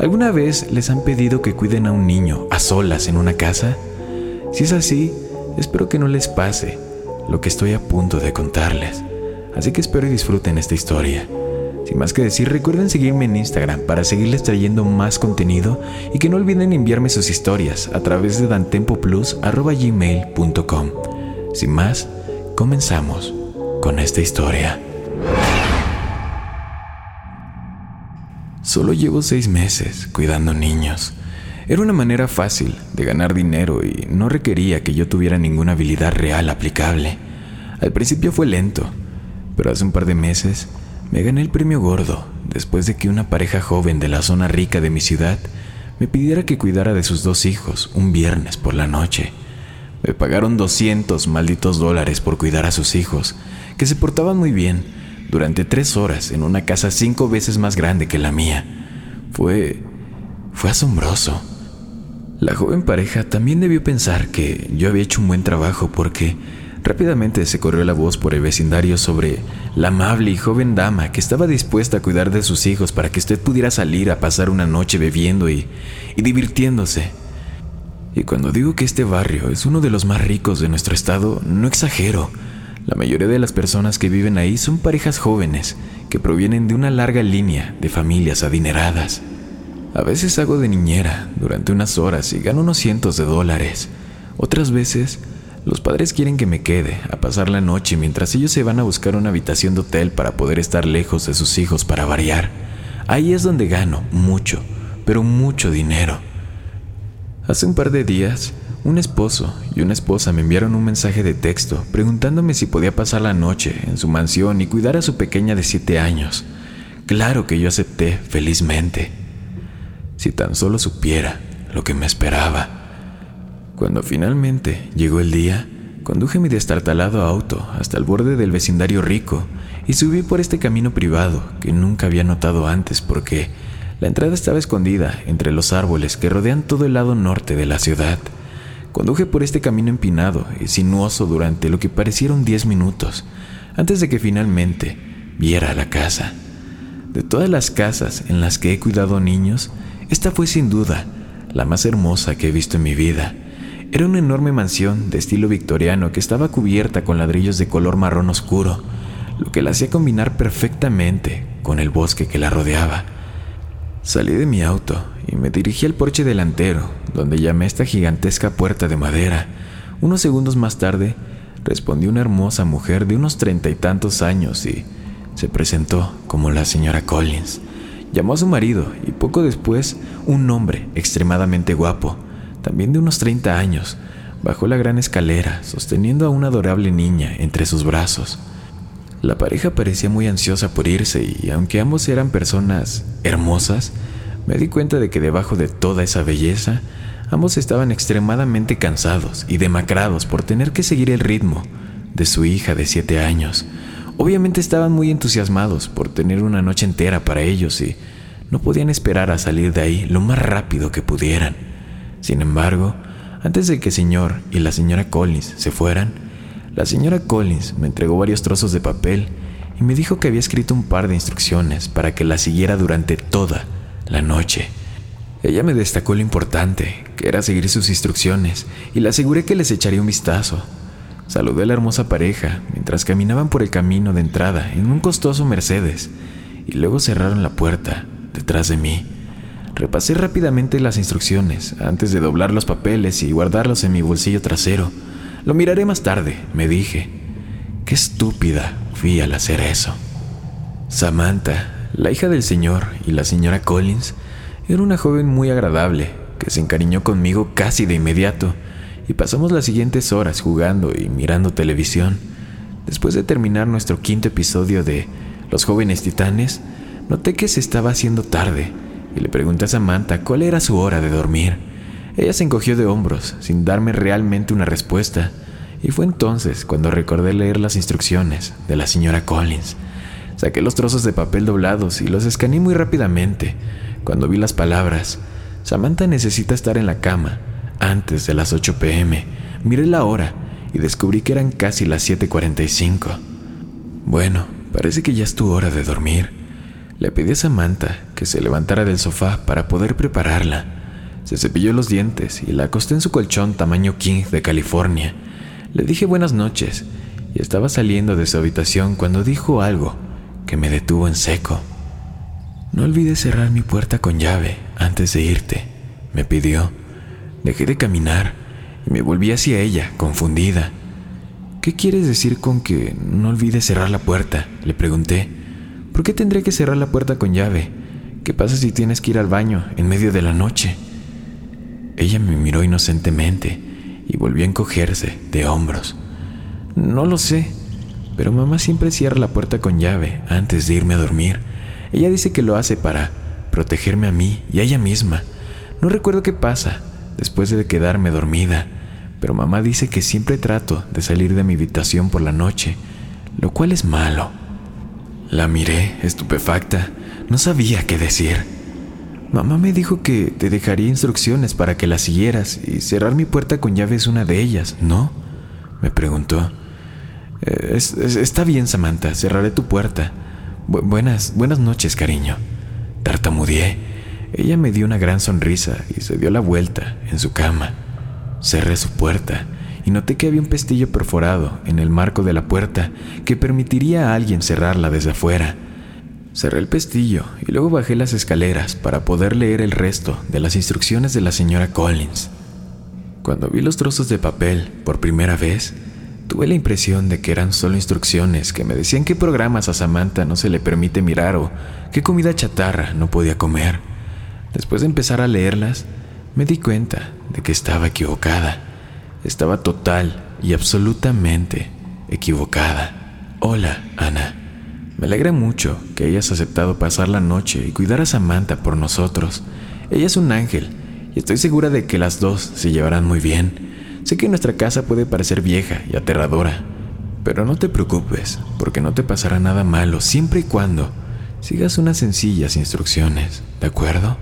¿Alguna vez les han pedido que cuiden a un niño a solas en una casa? Si es así, espero que no les pase lo que estoy a punto de contarles. Así que espero y disfruten esta historia. Sin más que decir, recuerden seguirme en Instagram para seguirles trayendo más contenido y que no olviden enviarme sus historias a través de dantempoplus.gmail.com. Sin más, comenzamos con esta historia. Solo llevo seis meses cuidando niños. Era una manera fácil de ganar dinero y no requería que yo tuviera ninguna habilidad real aplicable. Al principio fue lento, pero hace un par de meses me gané el premio gordo después de que una pareja joven de la zona rica de mi ciudad me pidiera que cuidara de sus dos hijos un viernes por la noche. Me pagaron 200 malditos dólares por cuidar a sus hijos, que se portaban muy bien, durante tres horas en una casa cinco veces más grande que la mía. Fue... fue asombroso. La joven pareja también debió pensar que yo había hecho un buen trabajo porque rápidamente se corrió la voz por el vecindario sobre la amable y joven dama que estaba dispuesta a cuidar de sus hijos para que usted pudiera salir a pasar una noche bebiendo y, y divirtiéndose. Y cuando digo que este barrio es uno de los más ricos de nuestro estado, no exagero. La mayoría de las personas que viven ahí son parejas jóvenes que provienen de una larga línea de familias adineradas. A veces hago de niñera durante unas horas y gano unos cientos de dólares. Otras veces, los padres quieren que me quede a pasar la noche mientras ellos se van a buscar una habitación de hotel para poder estar lejos de sus hijos para variar. Ahí es donde gano mucho, pero mucho dinero. Hace un par de días, un esposo y una esposa me enviaron un mensaje de texto preguntándome si podía pasar la noche en su mansión y cuidar a su pequeña de siete años. Claro que yo acepté felizmente. Si tan solo supiera lo que me esperaba. Cuando finalmente llegó el día, conduje mi destartalado auto hasta el borde del vecindario rico y subí por este camino privado que nunca había notado antes porque la entrada estaba escondida entre los árboles que rodean todo el lado norte de la ciudad. Conduje por este camino empinado y sinuoso durante lo que parecieron diez minutos, antes de que finalmente viera la casa. De todas las casas en las que he cuidado niños, esta fue sin duda la más hermosa que he visto en mi vida. Era una enorme mansión de estilo victoriano que estaba cubierta con ladrillos de color marrón oscuro, lo que la hacía combinar perfectamente con el bosque que la rodeaba. Salí de mi auto y me dirigí al porche delantero, donde llamé a esta gigantesca puerta de madera. Unos segundos más tarde, respondió una hermosa mujer de unos treinta y tantos años y se presentó como la señora Collins. Llamó a su marido y poco después un hombre extremadamente guapo, también de unos 30 años, bajó la gran escalera sosteniendo a una adorable niña entre sus brazos. La pareja parecía muy ansiosa por irse y aunque ambos eran personas hermosas, me di cuenta de que debajo de toda esa belleza, ambos estaban extremadamente cansados y demacrados por tener que seguir el ritmo de su hija de siete años. Obviamente estaban muy entusiasmados por tener una noche entera para ellos y no podían esperar a salir de ahí lo más rápido que pudieran. Sin embargo, antes de que el señor y la señora Collins se fueran, la señora Collins me entregó varios trozos de papel y me dijo que había escrito un par de instrucciones para que la siguiera durante toda la noche. Ella me destacó lo importante, que era seguir sus instrucciones, y le aseguré que les echaría un vistazo. Saludé a la hermosa pareja mientras caminaban por el camino de entrada en un costoso Mercedes, y luego cerraron la puerta detrás de mí. Repasé rápidamente las instrucciones antes de doblar los papeles y guardarlos en mi bolsillo trasero. Lo miraré más tarde, me dije. Qué estúpida fui al hacer eso. Samantha, la hija del señor y la señora Collins, era una joven muy agradable que se encariñó conmigo casi de inmediato y pasamos las siguientes horas jugando y mirando televisión. Después de terminar nuestro quinto episodio de Los jóvenes titanes, noté que se estaba haciendo tarde y le pregunté a Samantha cuál era su hora de dormir. Ella se encogió de hombros, sin darme realmente una respuesta, y fue entonces cuando recordé leer las instrucciones de la señora Collins. Saqué los trozos de papel doblados y los escaneé muy rápidamente. Cuando vi las palabras, Samantha necesita estar en la cama antes de las 8 pm. Miré la hora y descubrí que eran casi las 7.45. Bueno, parece que ya es tu hora de dormir. Le pedí a Samantha que se levantara del sofá para poder prepararla. Se cepilló los dientes y la acosté en su colchón tamaño King de California. Le dije buenas noches y estaba saliendo de su habitación cuando dijo algo que me detuvo en seco. No olvides cerrar mi puerta con llave antes de irte, me pidió. Dejé de caminar y me volví hacia ella, confundida. ¿Qué quieres decir con que no olvides cerrar la puerta? Le pregunté. ¿Por qué tendré que cerrar la puerta con llave? ¿Qué pasa si tienes que ir al baño en medio de la noche? Ella me miró inocentemente y volvió a encogerse de hombros. No lo sé, pero mamá siempre cierra la puerta con llave antes de irme a dormir. Ella dice que lo hace para protegerme a mí y a ella misma. No recuerdo qué pasa después de quedarme dormida, pero mamá dice que siempre trato de salir de mi habitación por la noche, lo cual es malo. La miré, estupefacta. No sabía qué decir. Mamá me dijo que te dejaría instrucciones para que las siguieras y cerrar mi puerta con llave es una de ellas, ¿no? Me preguntó. Eh, está bien, Samantha, cerraré tu puerta. buenas, buenas noches, cariño. Tartamudeé. Ella me dio una gran sonrisa y se dio la vuelta en su cama. Cerré su puerta y noté que había un pestillo perforado en el marco de la puerta que permitiría a alguien cerrarla desde afuera. Cerré el pestillo y luego bajé las escaleras para poder leer el resto de las instrucciones de la señora Collins. Cuando vi los trozos de papel por primera vez, tuve la impresión de que eran solo instrucciones que me decían qué programas a Samantha no se le permite mirar o qué comida chatarra no podía comer. Después de empezar a leerlas, me di cuenta de que estaba equivocada. Estaba total y absolutamente equivocada. Hola, Ana. Me alegra mucho que hayas aceptado pasar la noche y cuidar a Samantha por nosotros. Ella es un ángel y estoy segura de que las dos se llevarán muy bien. Sé que nuestra casa puede parecer vieja y aterradora, pero no te preocupes, porque no te pasará nada malo siempre y cuando sigas unas sencillas instrucciones, ¿de acuerdo?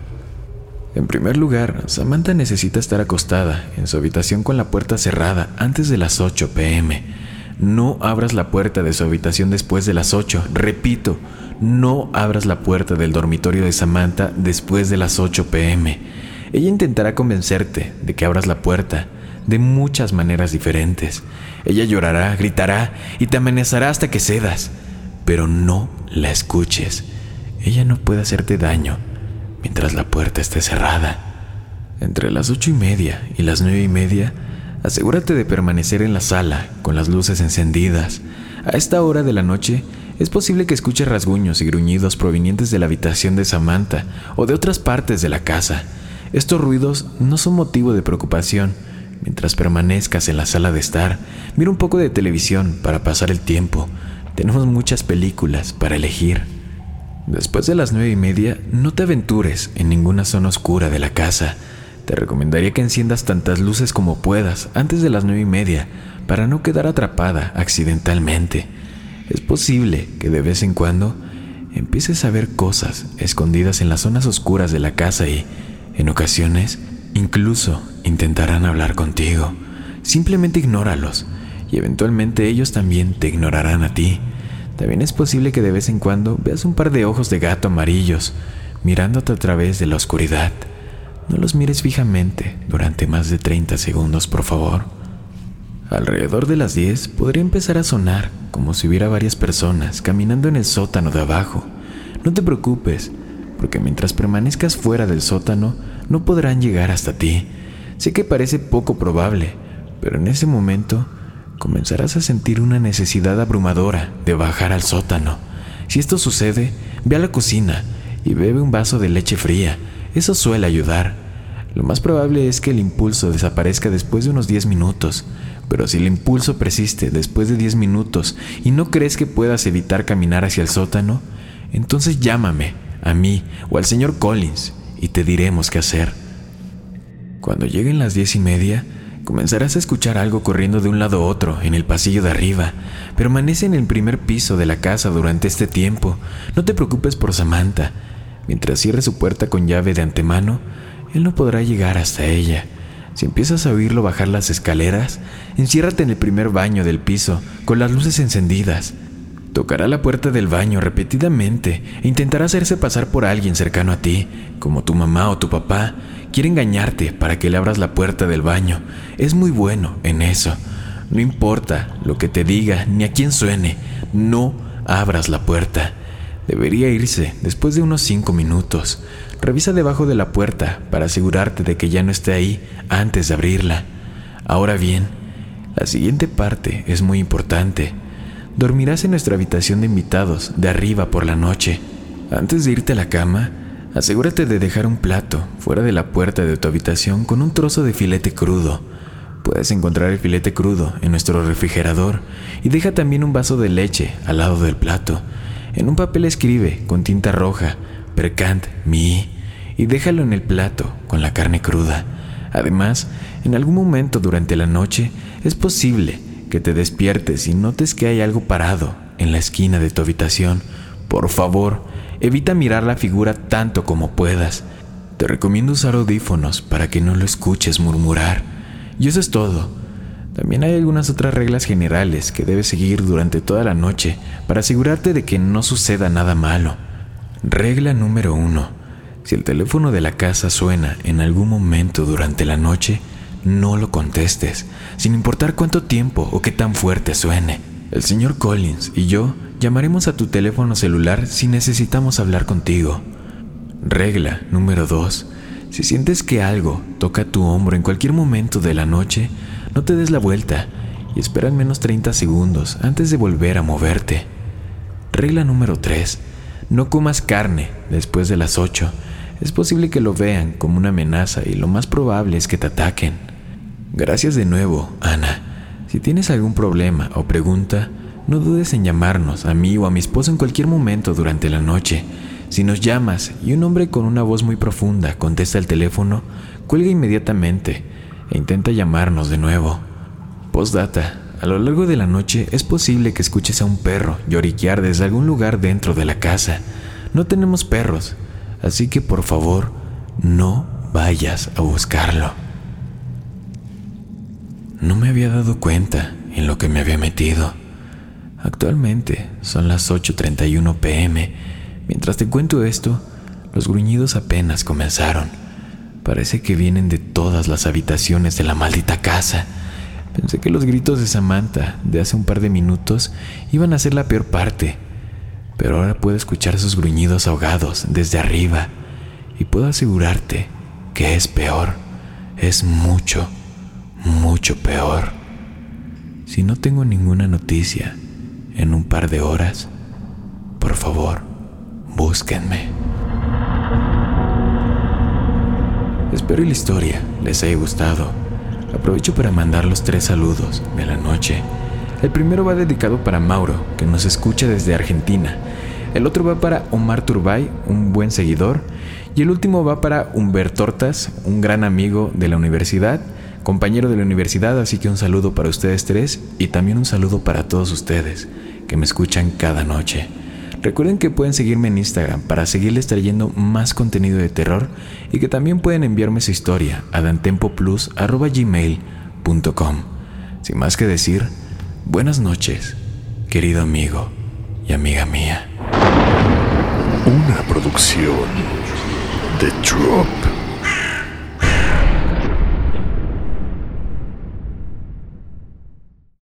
En primer lugar, Samantha necesita estar acostada en su habitación con la puerta cerrada antes de las 8 pm. No abras la puerta de su habitación después de las 8. Repito, no abras la puerta del dormitorio de Samantha después de las 8 pm. Ella intentará convencerte de que abras la puerta de muchas maneras diferentes. Ella llorará, gritará y te amenazará hasta que cedas. Pero no la escuches. Ella no puede hacerte daño mientras la puerta esté cerrada. Entre las ocho y media y las nueve y media, asegúrate de permanecer en la sala con las luces encendidas. A esta hora de la noche es posible que escuches rasguños y gruñidos provenientes de la habitación de Samantha o de otras partes de la casa. Estos ruidos no son motivo de preocupación. Mientras permanezcas en la sala de estar, mira un poco de televisión para pasar el tiempo. Tenemos muchas películas para elegir. Después de las nueve y media, no te aventures en ninguna zona oscura de la casa. Te recomendaría que enciendas tantas luces como puedas antes de las nueve y media para no quedar atrapada accidentalmente. Es posible que de vez en cuando empieces a ver cosas escondidas en las zonas oscuras de la casa y, en ocasiones, incluso intentarán hablar contigo. Simplemente ignóralos y eventualmente ellos también te ignorarán a ti. También es posible que de vez en cuando veas un par de ojos de gato amarillos mirándote a través de la oscuridad. No los mires fijamente durante más de 30 segundos, por favor. Alrededor de las 10 podría empezar a sonar como si hubiera varias personas caminando en el sótano de abajo. No te preocupes, porque mientras permanezcas fuera del sótano no podrán llegar hasta ti. Sé que parece poco probable, pero en ese momento comenzarás a sentir una necesidad abrumadora de bajar al sótano. Si esto sucede, ve a la cocina y bebe un vaso de leche fría. Eso suele ayudar. Lo más probable es que el impulso desaparezca después de unos 10 minutos, pero si el impulso persiste después de 10 minutos y no crees que puedas evitar caminar hacia el sótano, entonces llámame, a mí o al señor Collins, y te diremos qué hacer. Cuando lleguen las diez y media, comenzarás a escuchar algo corriendo de un lado a otro en el pasillo de arriba. Permanece en el primer piso de la casa durante este tiempo. No te preocupes por Samantha. Mientras cierre su puerta con llave de antemano, él no podrá llegar hasta ella. Si empiezas a oírlo bajar las escaleras, enciérrate en el primer baño del piso, con las luces encendidas. Tocará la puerta del baño repetidamente e intentará hacerse pasar por alguien cercano a ti, como tu mamá o tu papá. Quiere engañarte para que le abras la puerta del baño. Es muy bueno en eso. No importa lo que te diga ni a quién suene, no abras la puerta. Debería irse después de unos cinco minutos. Revisa debajo de la puerta para asegurarte de que ya no esté ahí antes de abrirla. Ahora bien, la siguiente parte es muy importante. Dormirás en nuestra habitación de invitados, de arriba por la noche. Antes de irte a la cama, asegúrate de dejar un plato fuera de la puerta de tu habitación con un trozo de filete crudo. Puedes encontrar el filete crudo en nuestro refrigerador y deja también un vaso de leche al lado del plato. En un papel escribe con tinta roja, percant mi, y déjalo en el plato con la carne cruda. Además, en algún momento durante la noche es posible que te despiertes y notes que hay algo parado en la esquina de tu habitación, por favor, evita mirar la figura tanto como puedas. Te recomiendo usar audífonos para que no lo escuches murmurar. Y eso es todo. También hay algunas otras reglas generales que debes seguir durante toda la noche para asegurarte de que no suceda nada malo. Regla número 1. Si el teléfono de la casa suena en algún momento durante la noche, no lo contestes, sin importar cuánto tiempo o qué tan fuerte suene. El señor Collins y yo llamaremos a tu teléfono celular si necesitamos hablar contigo. Regla número 2. Si sientes que algo toca tu hombro en cualquier momento de la noche, no te des la vuelta y espera al menos 30 segundos antes de volver a moverte. Regla número 3. No comas carne después de las 8. Es posible que lo vean como una amenaza y lo más probable es que te ataquen. Gracias de nuevo, Ana. Si tienes algún problema o pregunta, no dudes en llamarnos a mí o a mi esposo en cualquier momento durante la noche. Si nos llamas y un hombre con una voz muy profunda contesta el teléfono, cuelga inmediatamente e intenta llamarnos de nuevo. Postdata. A lo largo de la noche es posible que escuches a un perro lloriquear desde algún lugar dentro de la casa. No tenemos perros, así que por favor, no vayas a buscarlo. No me había dado cuenta en lo que me había metido. Actualmente son las 8.31 pm. Mientras te cuento esto, los gruñidos apenas comenzaron. Parece que vienen de todas las habitaciones de la maldita casa. Pensé que los gritos de Samantha de hace un par de minutos iban a ser la peor parte, pero ahora puedo escuchar sus gruñidos ahogados desde arriba y puedo asegurarte que es peor, es mucho, mucho peor. Si no tengo ninguna noticia en un par de horas, por favor, búsquenme. Espero la historia les haya gustado. Aprovecho para mandar los tres saludos de la noche. El primero va dedicado para Mauro, que nos escucha desde Argentina. El otro va para Omar Turbay, un buen seguidor. Y el último va para Humberto Tortas, un gran amigo de la universidad compañero de la universidad, así que un saludo para ustedes tres y también un saludo para todos ustedes que me escuchan cada noche. Recuerden que pueden seguirme en Instagram para seguirles trayendo más contenido de terror y que también pueden enviarme su historia a dantempoplus.gmail.com. Sin más que decir, buenas noches, querido amigo y amiga mía. Una producción de Drop.